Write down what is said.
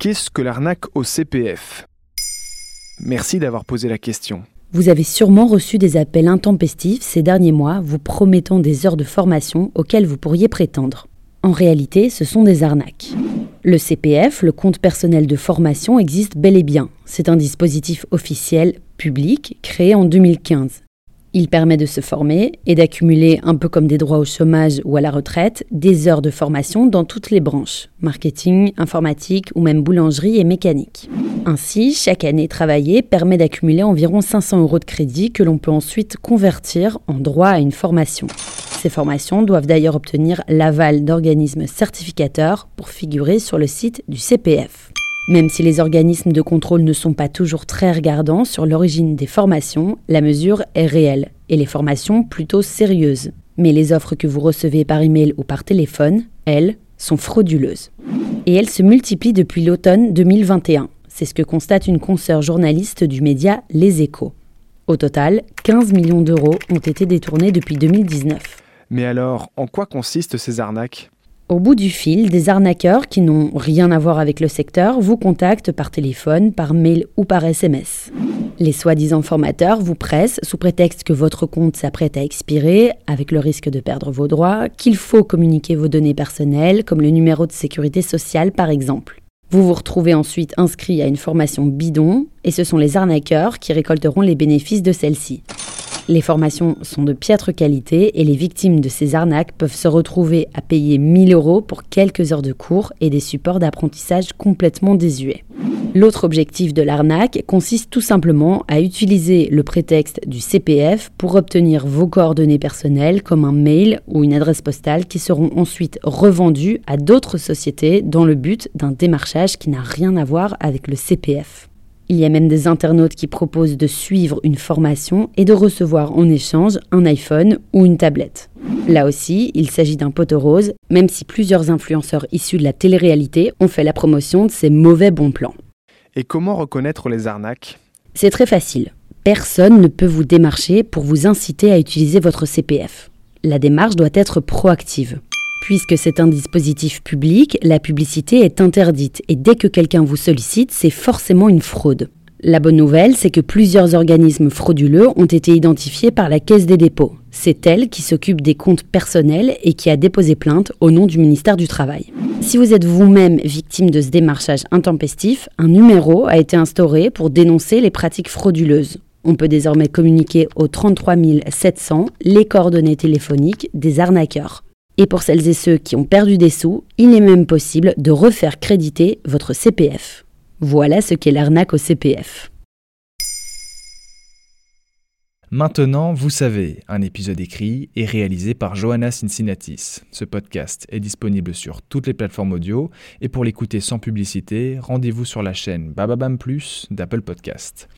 Qu'est-ce que l'arnaque au CPF Merci d'avoir posé la question. Vous avez sûrement reçu des appels intempestifs ces derniers mois vous promettant des heures de formation auxquelles vous pourriez prétendre. En réalité, ce sont des arnaques. Le CPF, le compte personnel de formation, existe bel et bien. C'est un dispositif officiel, public, créé en 2015. Il permet de se former et d'accumuler, un peu comme des droits au chômage ou à la retraite, des heures de formation dans toutes les branches, marketing, informatique ou même boulangerie et mécanique. Ainsi, chaque année travaillée permet d'accumuler environ 500 euros de crédit que l'on peut ensuite convertir en droit à une formation. Ces formations doivent d'ailleurs obtenir l'aval d'organismes certificateurs pour figurer sur le site du CPF. Même si les organismes de contrôle ne sont pas toujours très regardants sur l'origine des formations, la mesure est réelle et les formations plutôt sérieuses. Mais les offres que vous recevez par email ou par téléphone, elles, sont frauduleuses. Et elles se multiplient depuis l'automne 2021. C'est ce que constate une consoeur journaliste du média Les Échos. Au total, 15 millions d'euros ont été détournés depuis 2019. Mais alors, en quoi consistent ces arnaques? Au bout du fil, des arnaqueurs qui n'ont rien à voir avec le secteur vous contactent par téléphone, par mail ou par SMS. Les soi-disant formateurs vous pressent sous prétexte que votre compte s'apprête à expirer, avec le risque de perdre vos droits, qu'il faut communiquer vos données personnelles, comme le numéro de sécurité sociale par exemple. Vous vous retrouvez ensuite inscrit à une formation bidon, et ce sont les arnaqueurs qui récolteront les bénéfices de celle-ci. Les formations sont de piètre qualité et les victimes de ces arnaques peuvent se retrouver à payer 1000 euros pour quelques heures de cours et des supports d'apprentissage complètement désuets. L'autre objectif de l'arnaque consiste tout simplement à utiliser le prétexte du CPF pour obtenir vos coordonnées personnelles comme un mail ou une adresse postale qui seront ensuite revendues à d'autres sociétés dans le but d'un démarchage qui n'a rien à voir avec le CPF. Il y a même des internautes qui proposent de suivre une formation et de recevoir en échange un iPhone ou une tablette. Là aussi, il s'agit d'un poteau rose, même si plusieurs influenceurs issus de la télé-réalité ont fait la promotion de ces mauvais bons plans. Et comment reconnaître les arnaques? C'est très facile. Personne ne peut vous démarcher pour vous inciter à utiliser votre CPF. La démarche doit être proactive. Puisque c'est un dispositif public, la publicité est interdite et dès que quelqu'un vous sollicite, c'est forcément une fraude. La bonne nouvelle, c'est que plusieurs organismes frauduleux ont été identifiés par la Caisse des dépôts. C'est elle qui s'occupe des comptes personnels et qui a déposé plainte au nom du ministère du Travail. Si vous êtes vous-même victime de ce démarchage intempestif, un numéro a été instauré pour dénoncer les pratiques frauduleuses. On peut désormais communiquer au 33 700 les coordonnées téléphoniques des arnaqueurs. Et pour celles et ceux qui ont perdu des sous, il est même possible de refaire créditer votre CPF. Voilà ce qu'est l'arnaque au CPF. Maintenant, vous savez, un épisode écrit et réalisé par Johanna Cincinnatis. Ce podcast est disponible sur toutes les plateformes audio et pour l'écouter sans publicité, rendez-vous sur la chaîne Bababam Plus d'Apple Podcast.